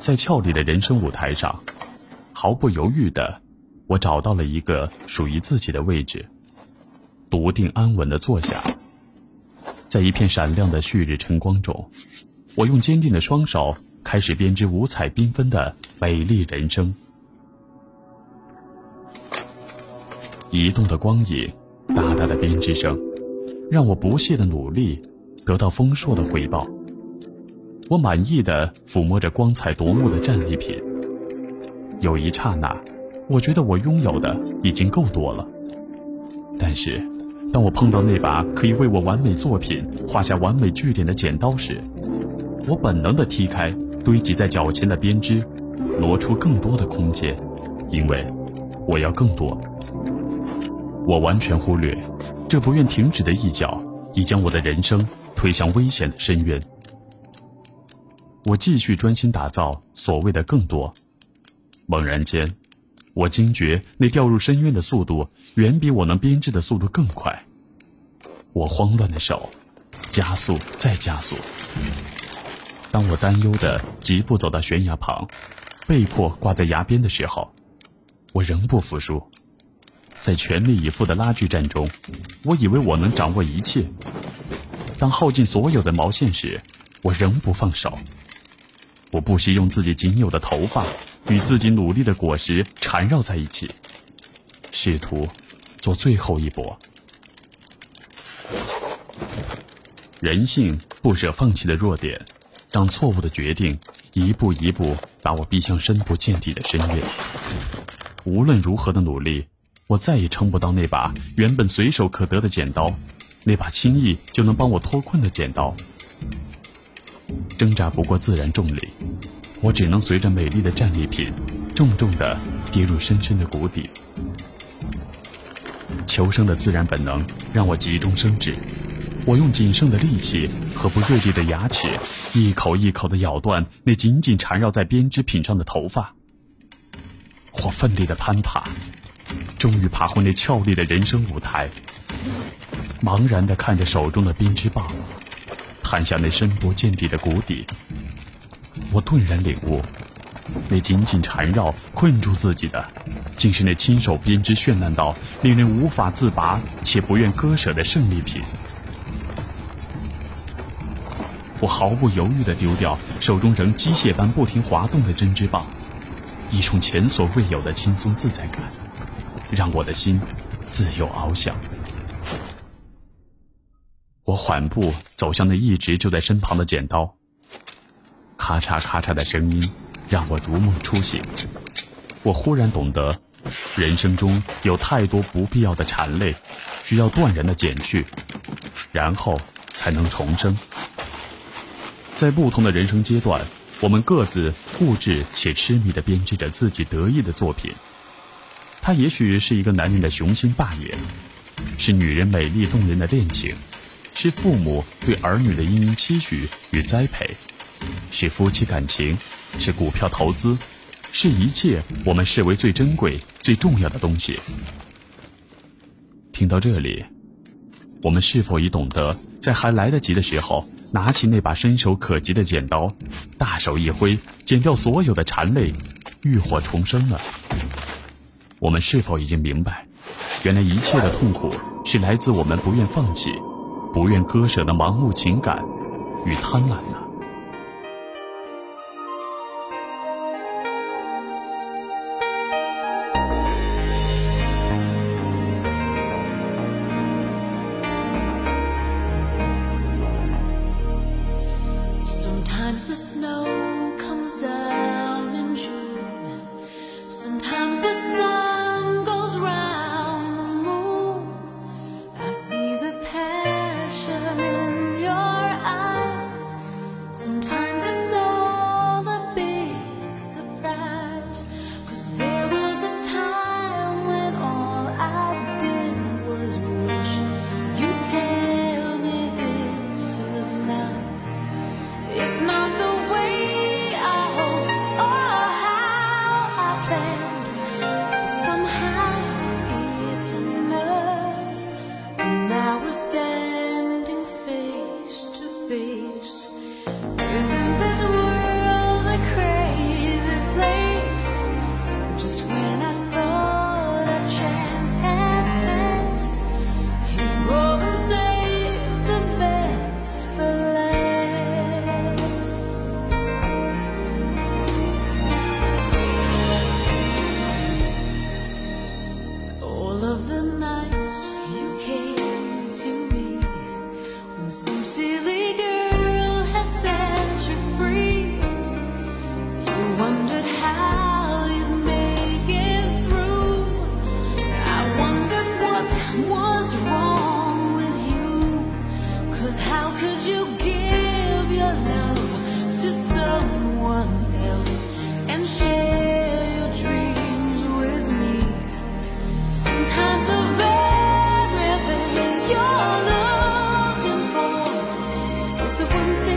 在俏丽的人生舞台上，毫不犹豫的，我找到了一个属于自己的位置，笃定安稳的坐下。在一片闪亮的旭日晨光中，我用坚定的双手开始编织五彩缤纷的美丽人生。移动的光影，大大的编织声，让我不懈的努力得到丰硕的回报。我满意的抚摸着光彩夺目的战利品，有一刹那，我觉得我拥有的已经够多了。但是，当我碰到那把可以为我完美作品画下完美句点的剪刀时，我本能的踢开堆积在脚前的编织，挪出更多的空间，因为我要更多。我完全忽略，这不愿停止的一脚已将我的人生推向危险的深渊。我继续专心打造所谓的更多。猛然间，我惊觉那掉入深渊的速度远比我能编织的速度更快。我慌乱的手，加速再加速。当我担忧的疾步走到悬崖旁，被迫挂在崖边的时候，我仍不服输。在全力以赴的拉锯战中，我以为我能掌握一切。当耗尽所有的毛线时，我仍不放手。我不惜用自己仅有的头发与自己努力的果实缠绕在一起，试图做最后一搏。人性不舍放弃的弱点，让错误的决定一步一步把我逼向深不见底的深渊。无论如何的努力，我再也撑不到那把原本随手可得的剪刀，那把轻易就能帮我脱困的剪刀。挣扎不过自然重力，我只能随着美丽的战利品，重重的跌入深深的谷底。求生的自然本能让我急中生智，我用仅剩的力气和不锐利的牙齿，一口一口的咬断那紧紧缠绕在编织品上的头发。我奋力的攀爬，终于爬回那俏丽的人生舞台，茫然的看着手中的编织棒。探向那深不见底的谷底，我顿然领悟，那紧紧缠绕、困住自己的，竟是那亲手编织、绚烂到令人无法自拔且不愿割舍的胜利品。我毫不犹豫地丢掉手中仍机械般不停滑动的针织棒，一种前所未有的轻松自在感，让我的心自由翱翔。我缓步走向那一直就在身旁的剪刀，咔嚓咔嚓的声音让我如梦初醒。我忽然懂得，人生中有太多不必要的缠累，需要断然的剪去，然后才能重生。在不同的人生阶段，我们各自固执且痴迷地编织着自己得意的作品。它也许是一个男人的雄心霸业，是女人美丽动人的恋情。是父母对儿女的殷殷期许与栽培，是夫妻感情，是股票投资，是一切我们视为最珍贵、最重要的东西。听到这里，我们是否已懂得，在还来得及的时候，拿起那把伸手可及的剪刀，大手一挥，剪掉所有的缠累，浴火重生了？我们是否已经明白，原来一切的痛苦是来自我们不愿放弃？不愿割舍的盲目情感与贪婪呢 sometimes the snow Isn't is the one thing